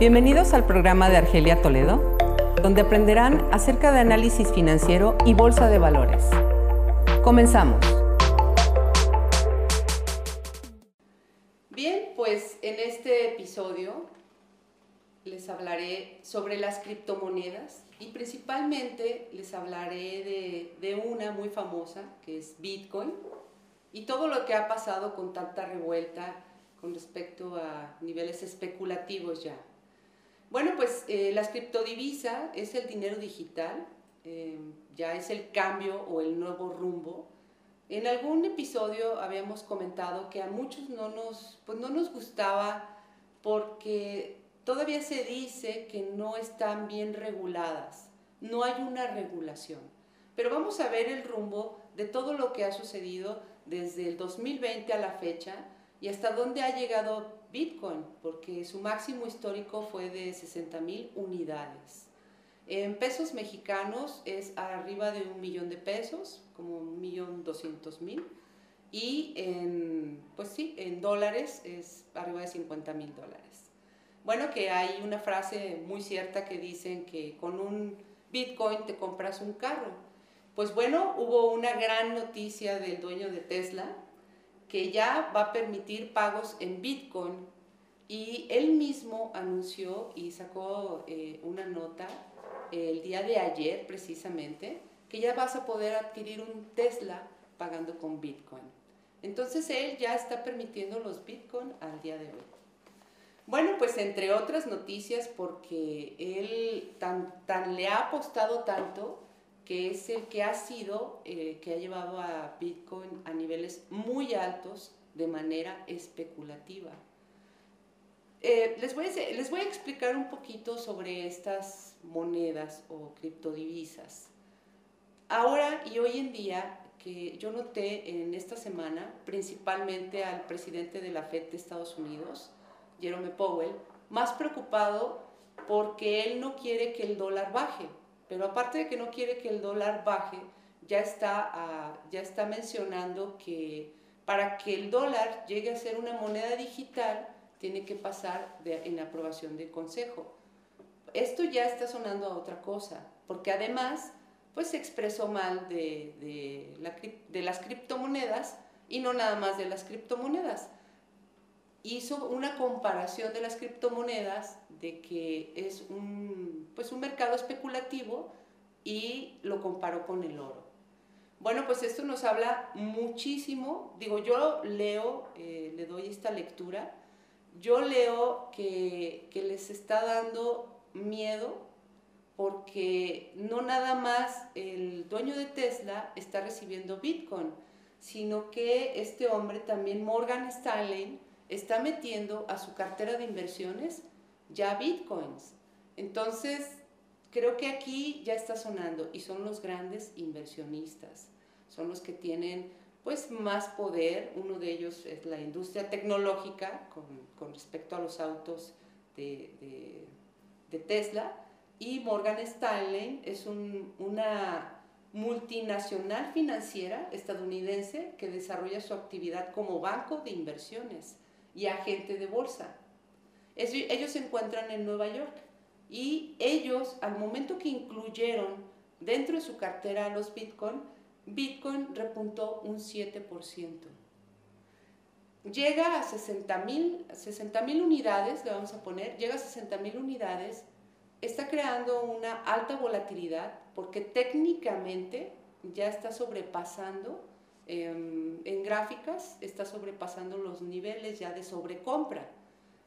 Bienvenidos al programa de Argelia Toledo, donde aprenderán acerca de análisis financiero y bolsa de valores. Comenzamos. Bien, pues en este episodio les hablaré sobre las criptomonedas y principalmente les hablaré de, de, una muy famosa que es Bitcoin y todo lo que ha pasado con tanta revuelta con respecto a niveles especulativos ya. Bueno, pues eh, las criptodivisas es el dinero digital, eh, ya es el cambio o el nuevo rumbo. En algún episodio habíamos comentado que a muchos no nos, pues no nos gustaba porque todavía se dice que no están bien reguladas, no hay una regulación. Pero vamos a ver el rumbo de todo lo que ha sucedido desde el 2020 a la fecha y hasta dónde ha llegado Bitcoin, porque su máximo histórico fue de 60 mil unidades. En pesos mexicanos es arriba de un millón de pesos, como un millón doscientos mil. Y en, pues sí, en dólares es arriba de 50 mil dólares. Bueno, que hay una frase muy cierta que dicen que con un Bitcoin te compras un carro. Pues bueno, hubo una gran noticia del dueño de Tesla, que ya va a permitir pagos en Bitcoin y él mismo anunció y sacó eh, una nota el día de ayer precisamente que ya vas a poder adquirir un Tesla pagando con Bitcoin. Entonces él ya está permitiendo los Bitcoin al día de hoy. Bueno, pues entre otras noticias, porque él tan, tan le ha apostado tanto, que es el que ha sido, eh, que ha llevado a Bitcoin a niveles muy altos de manera especulativa. Eh, les, voy a, les voy a explicar un poquito sobre estas monedas o criptodivisas. Ahora y hoy en día, que yo noté en esta semana, principalmente al presidente de la Fed de Estados Unidos, Jerome Powell, más preocupado porque él no quiere que el dólar baje pero aparte de que no quiere que el dólar baje, ya está, ah, ya está mencionando que para que el dólar llegue a ser una moneda digital, tiene que pasar en la aprobación del Consejo. Esto ya está sonando a otra cosa, porque además pues se expresó mal de, de, de las criptomonedas y no nada más de las criptomonedas. Hizo una comparación de las criptomonedas de que es un, pues un mercado especulativo y lo comparó con el oro. Bueno, pues esto nos habla muchísimo, digo, yo leo, eh, le doy esta lectura, yo leo que, que les está dando miedo porque no nada más el dueño de Tesla está recibiendo Bitcoin, sino que este hombre también, Morgan Stanley, está metiendo a su cartera de inversiones ya bitcoins. Entonces, creo que aquí ya está sonando y son los grandes inversionistas, son los que tienen pues más poder, uno de ellos es la industria tecnológica con, respecto a los autos de, Tesla. Y Morgan Stanley es una multinacional financiera estadounidense que desarrolla su actividad como banco de inversiones y agente de bolsa ellos se encuentran en Nueva York y ellos, al momento que incluyeron dentro de su cartera los Bitcoin, Bitcoin repuntó un 7%. Llega a 60 mil unidades, le vamos a poner, llega a 60 mil unidades, está creando una alta volatilidad porque técnicamente ya está sobrepasando em, en gráficas, está sobrepasando los niveles ya de sobrecompra.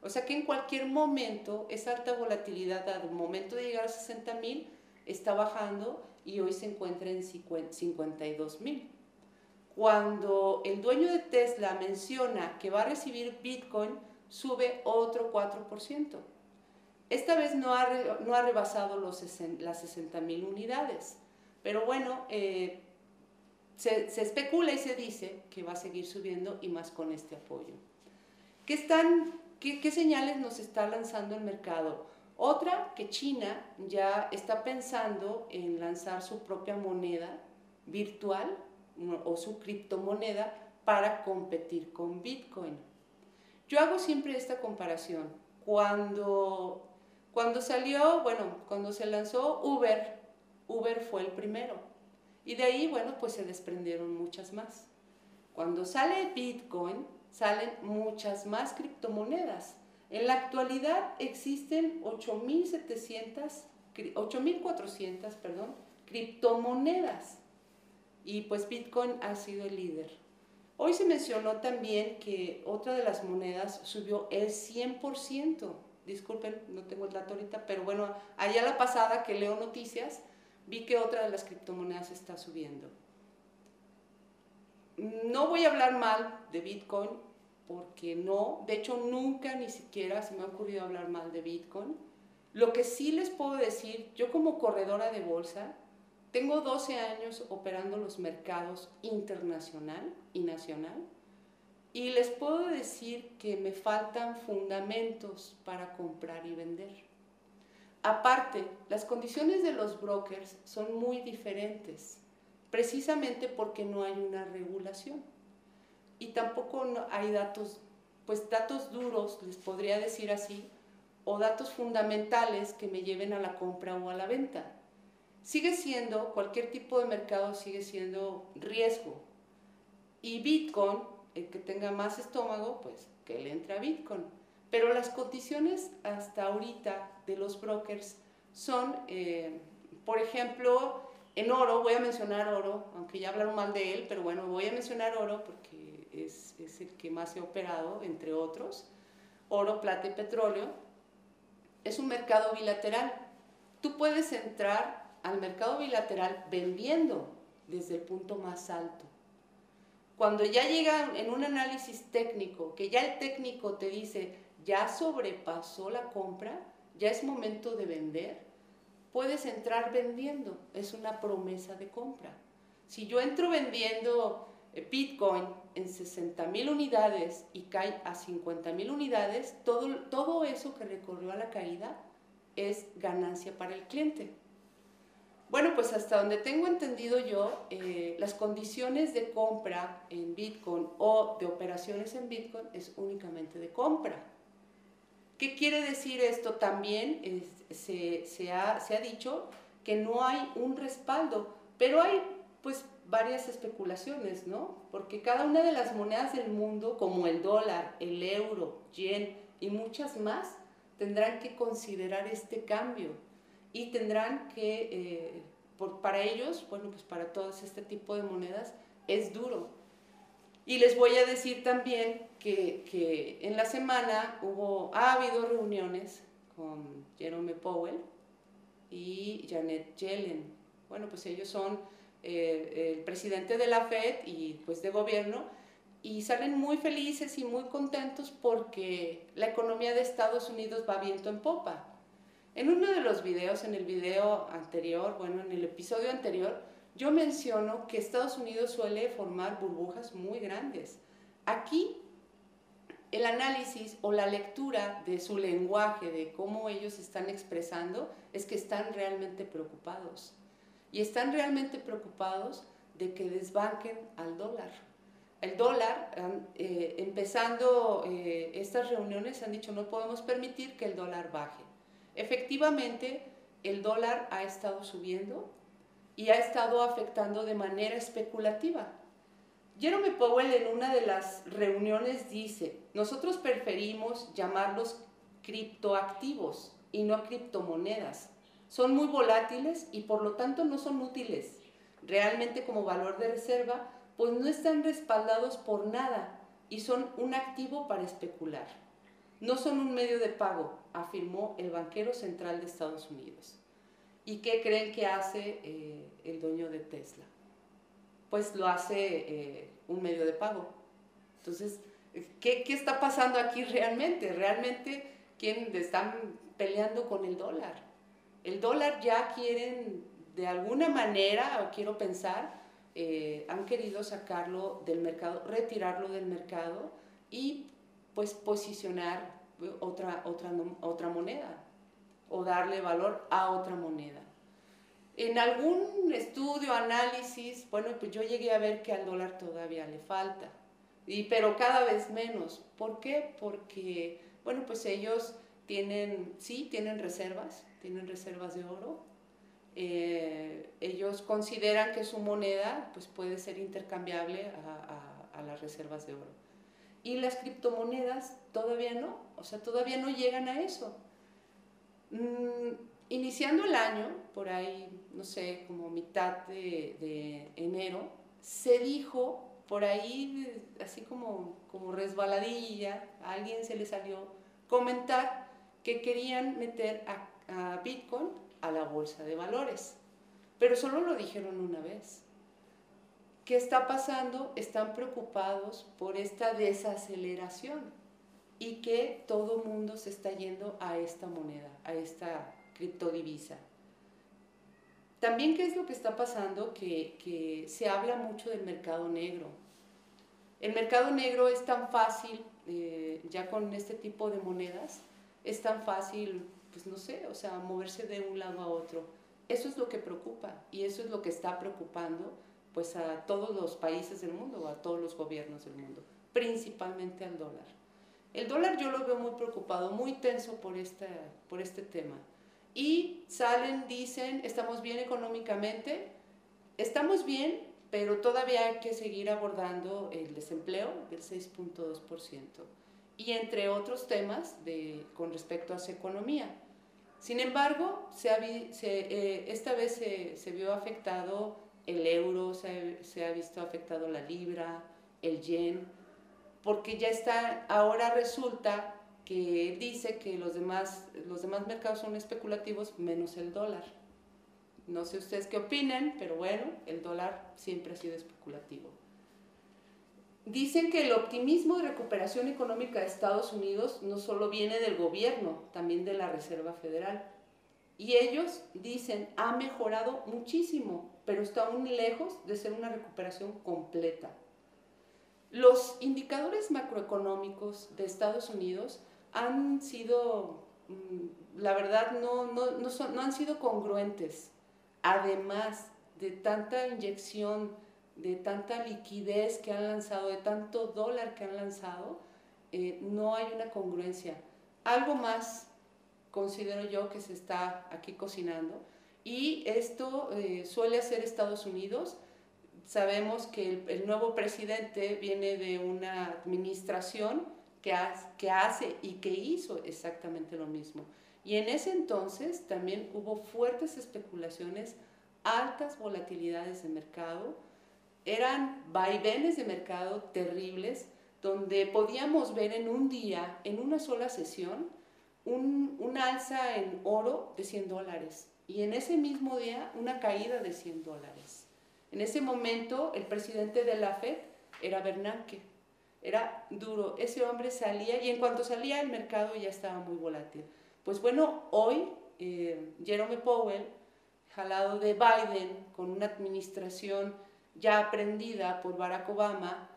O sea que en cualquier momento esa alta volatilidad al momento de llegar a 60 mil está bajando y hoy se encuentra en 52 mil. Cuando el dueño de Tesla menciona que va a recibir Bitcoin, sube otro 4%. Esta vez no ha, no ha rebasado los las 60 mil unidades, pero bueno, eh, se, especula y se dice que va a seguir subiendo y más con este apoyo. ¿Qué están ¿Qué, señales nos está lanzando el mercado? Otra, que China ya está pensando en lanzar su propia moneda virtual o su criptomoneda para competir con Bitcoin. Yo hago siempre esta comparación. Cuando Cuando salió, bueno, cuando se lanzó Uber, Uber fue el primero. Y de ahí, bueno, pues se desprendieron muchas más. Cuando sale Bitcoin, salen muchas más criptomonedas. En la actualidad existen 8.700, 8.400, perdón, criptomonedas. Y pues Bitcoin ha sido el líder. Hoy se mencionó también que otra de las monedas subió el 100%. Disculpen, no tengo el dato ahorita, pero bueno, allá la pasada que leo noticias, vi que otra de las criptomonedas está subiendo. No voy a hablar mal de Bitcoin porque no, de hecho nunca ni siquiera se me ha ocurrido hablar mal de Bitcoin. Lo que sí les puedo decir, yo como corredora de bolsa, tengo 12 años operando los mercados internacional y nacional y les puedo decir que me faltan fundamentos para comprar y vender. Aparte, las condiciones de los brokers son muy diferentes, precisamente porque no hay una regulación. Y tampoco hay datos, pues datos duros, les podría decir así, o datos fundamentales que me lleven a la compra o a la venta sigue siendo, cualquier tipo de mercado sigue siendo riesgo. Y Bitcoin, el que tenga más estómago, pues que le entre a Bitcoin. Pero las condiciones hasta ahorita de los brokers son, eh, por ejemplo, en oro, voy a mencionar oro, aunque ya hablaron mal de él, pero bueno, voy a mencionar oro porque es, es el que más he operado, entre otros. Oro, plata y petróleo. Es un mercado bilateral. Tú puedes entrar al mercado bilateral vendiendo desde el punto más alto. Cuando ya llega en un análisis técnico, que ya el técnico te dice, ya sobrepasó la compra, ya es momento de vender, puedes entrar vendiendo, es una promesa de compra. Si yo entro vendiendo eh, Bitcoin en 60 mil unidades y cae a 50 mil unidades, todo, todo eso que recorrió a la caída es ganancia para el cliente. Bueno, pues hasta donde tengo entendido yo, eh, las condiciones de compra en Bitcoin o de operaciones en Bitcoin es únicamente de compra. ¿Qué quiere decir esto? También se, ha, se ha dicho que no hay un respaldo, pero hay pues varias especulaciones, ¿no? Porque cada una de las monedas del mundo, como el dólar, el euro, yen y muchas más, tendrán que considerar este cambio y tendrán que, eh, por, para ellos, bueno, pues para todos este tipo de monedas es duro. Y les voy a decir también que, que en la semana hubo, ha habido reuniones con Jerome Powell y Janet Yellen. Bueno, pues ellos son eh, el presidente de la Fed y pues de gobierno y salen muy felices y muy contentos porque la economía de Estados Unidos va viento en popa. En uno de los videos, en el video anterior, bueno, en el episodio anterior, yo menciono que Estados Unidos suele formar burbujas muy grandes. Aquí, el análisis o la lectura de su lenguaje, de cómo ellos están expresando, es que están realmente preocupados. Y están realmente preocupados de que desbanquen al dólar. El dólar, eh, empezando eh, estas reuniones, han dicho no podemos permitir que el dólar baje. Efectivamente, el dólar ha estado subiendo y ha estado afectando de manera especulativa. Jerome Powell en una de las reuniones dice, nosotros preferimos llamarlos criptoactivos y no criptomonedas. Son muy volátiles y por lo tanto no son útiles realmente como valor de reserva, pues no están respaldados por nada y son un activo para especular. No son un medio de pago, afirmó el banquero central de Estados Unidos. ¿Y qué creen que hace eh, el dueño de Tesla? Pues lo hace eh, un medio de pago. Entonces, ¿qué, está pasando aquí realmente? Realmente, ¿quién están peleando con el dólar? El dólar ya quieren, de alguna manera, o quiero pensar, eh, han querido sacarlo del mercado, retirarlo del mercado y pues posicionar otra, otra, otra moneda o darle valor a otra moneda. En algún estudio, análisis, bueno, pues yo llegué a ver que al dólar todavía le falta, y, pero cada vez menos. ¿Por qué? Porque, bueno, pues ellos tienen, sí, tienen reservas, tienen reservas de oro. Eh, ellos consideran que su moneda pues, puede ser intercambiable a, a, las reservas de oro. Y las criptomonedas todavía no, o sea, todavía no llegan a eso. Mm, iniciando el año, por ahí, no sé, como mitad de, enero, se dijo por ahí, así como, como resbaladilla, a alguien se le salió comentar que querían meter a, Bitcoin a la bolsa de valores. Pero solo lo dijeron una vez. ¿Qué está pasando? Están preocupados por esta desaceleración y que todo mundo se está yendo a esta moneda, a esta criptodivisa. También, ¿qué es lo que está pasando? Que, que se habla mucho del mercado negro. El mercado negro es tan fácil, eh, ya con este tipo de monedas, es tan fácil, pues no sé, o sea, moverse de un lado a otro. Eso es lo que preocupa y eso es lo que está preocupando pues a todos los países del mundo a todos los gobiernos del mundo, principalmente al dólar. El dólar yo lo veo muy preocupado, muy tenso por este, por este tema. Y salen, dicen, estamos bien económicamente, estamos bien, pero todavía hay que seguir abordando el desempleo del 6.2% y entre otros temas de, con respecto a su economía. Sin embargo, eh, esta vez se, vio afectado el euro, se, ha visto afectado la libra, el yen, porque ya está, ahora resulta que dice que los demás, los demás mercados son especulativos menos el dólar. No sé ustedes qué opinan, pero bueno, el dólar siempre ha sido especulativo. Dicen que el optimismo de recuperación económica de Estados Unidos no solo viene del gobierno, también de la Reserva Federal. Y ellos dicen, ha mejorado muchísimo, pero está aún lejos de ser una recuperación completa. Los indicadores macroeconómicos de Estados Unidos han sido, mm, la verdad, no, no, no, han sido congruentes. Además de tanta inyección de tanta liquidez que han lanzado, de tanto dólar que han lanzado, eh, no hay una congruencia. Algo más considero yo que se está aquí cocinando y esto eh, suele hacer Estados Unidos. Sabemos que el, nuevo presidente viene de una administración que, hace y que hizo exactamente lo mismo. Y en ese entonces también hubo fuertes especulaciones, altas volatilidades de mercado, eran vaivenes de mercado terribles donde podíamos ver en un día, en una sola sesión, un, alza en oro de 100 dólares y en ese mismo día una caída de 100 dólares. En ese momento el presidente de la Fed era Bernanke, era duro, ese hombre salía y en cuanto salía el mercado ya estaba muy volátil. Pues bueno, hoy eh, Jerome Powell, jalado de Biden, con una administración ya aprendida por Barack Obama,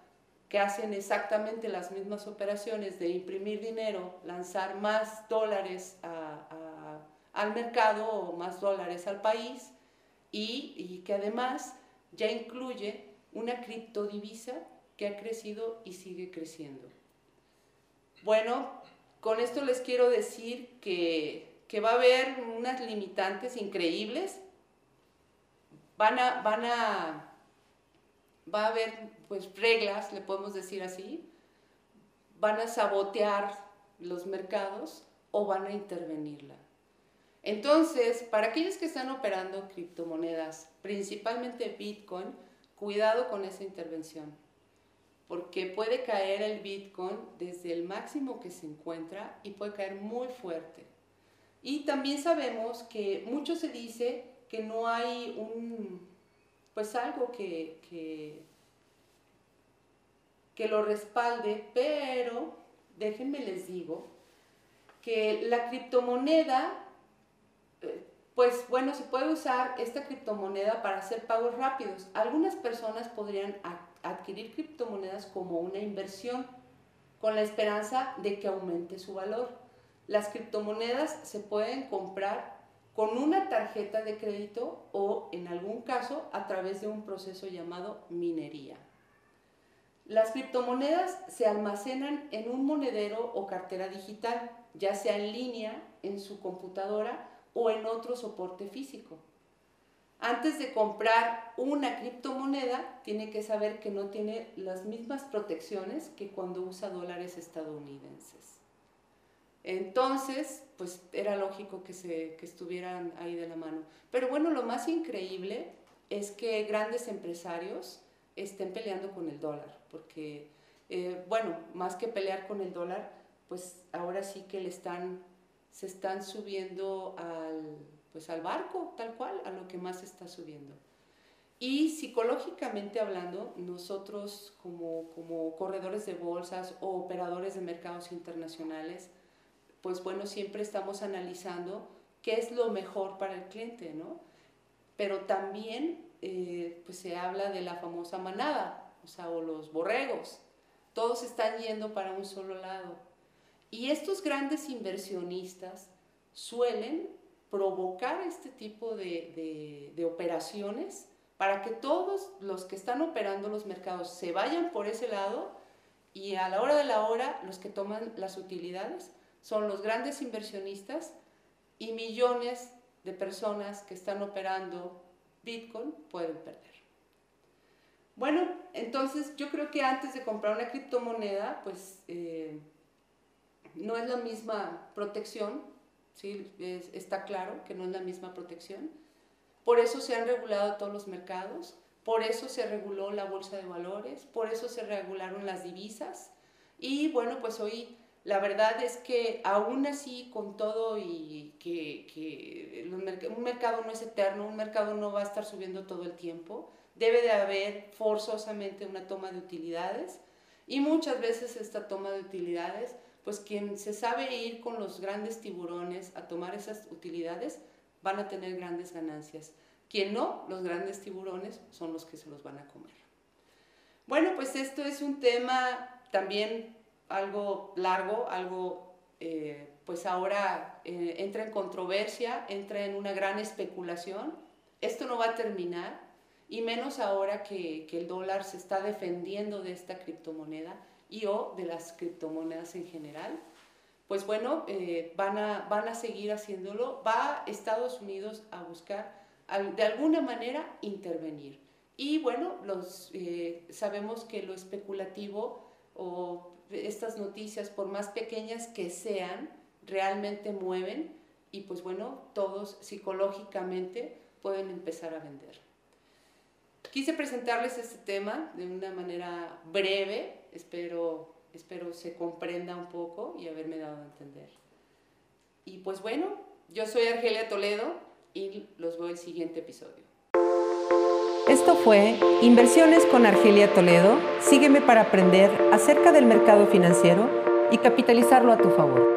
que hacen exactamente las mismas operaciones de imprimir dinero, lanzar más dólares al mercado o más dólares al país y, y que además ya incluye una criptodivisa que ha crecido y sigue creciendo. Bueno, con esto les quiero decir que, que va a haber unas limitantes increíbles. Van a, van a va a haber pues reglas, le podemos decir así, van a sabotear los mercados o van a intervenirla. Entonces, para aquellos que están operando criptomonedas, principalmente Bitcoin, cuidado con esa intervención, porque puede caer el Bitcoin desde el máximo que se encuentra y puede caer muy fuerte. Y también sabemos que mucho se dice que no hay un pues algo que, que, lo respalde, pero déjenme les digo que la criptomoneda, pues bueno, se puede usar esta criptomoneda para hacer pagos rápidos. Algunas personas podrían adquirir criptomonedas como una inversión con la esperanza de que aumente su valor. Las criptomonedas se pueden comprar con una tarjeta de crédito o, en algún caso, a través de un proceso llamado minería. Las criptomonedas se almacenan en un monedero o cartera digital ya sea en línea, en su computadora o en otro soporte físico. Antes de comprar una criptomoneda, tiene que saber que no tiene las mismas protecciones que cuando usa dólares estadounidenses. Entonces, pues era lógico que, se, que estuvieran ahí de la mano. Pero bueno, lo más increíble es que grandes empresarios estén peleando con el dólar, porque, eh, bueno, más que pelear con el dólar, pues ahora sí que le están, se están subiendo al pues al barco, tal cual, a lo que más está subiendo. Y psicológicamente hablando, nosotros como, como corredores de bolsas o operadores de mercados internacionales, pues bueno, siempre estamos analizando qué es lo mejor para el cliente, ¿no? Pero también eh, pues se habla de la famosa manada, o sea, o los borregos. Todos están yendo para un solo lado. Y estos grandes inversionistas suelen provocar este tipo de, operaciones para que todos los que están operando los mercados se vayan por ese lado y a la hora de la hora los que toman las utilidades son los grandes inversionistas y millones de personas que están operando Bitcoin pueden perder. Bueno, entonces yo creo que antes de comprar una criptomoneda, pues eh, no es la misma protección ¿sí? está claro que no es la misma protección. Por eso se han regulado todos los mercados, por eso se reguló la bolsa de valores, por eso se regularon las divisas. Y bueno, pues hoy la verdad es que aún así, con todo y que, un mercado no es eterno, un mercado no va a estar subiendo todo el tiempo, debe de haber forzosamente una toma de utilidades y muchas veces esta toma de utilidades pues quien se sabe ir con los grandes tiburones a tomar esas utilidades van a tener grandes ganancias. Quien no, los grandes tiburones son los que se los van a comer. Bueno, pues esto es un tema también algo largo, algo eh, pues ahora eh, entra en controversia, entra en una gran especulación. Esto no va a terminar, y menos ahora que, que el dólar se está defendiendo de esta criptomoneda y o de las criptomonedas en general, pues bueno, eh, van, a, van a seguir haciéndolo. Va Estados Unidos a buscar de alguna manera intervenir. Y bueno, los, eh, sabemos que lo especulativo o estas noticias, por más pequeñas que sean, realmente mueven y pues bueno, todos psicológicamente pueden empezar a vender. Quise presentarles este tema de una manera breve, espero, espero se comprenda un poco y haberme dado a entender. Y pues bueno, yo soy Argelia Toledo y los veo el siguiente episodio. Esto fue Inversiones con Argelia Toledo. Sígueme para aprender acerca del mercado financiero y capitalizarlo a tu favor.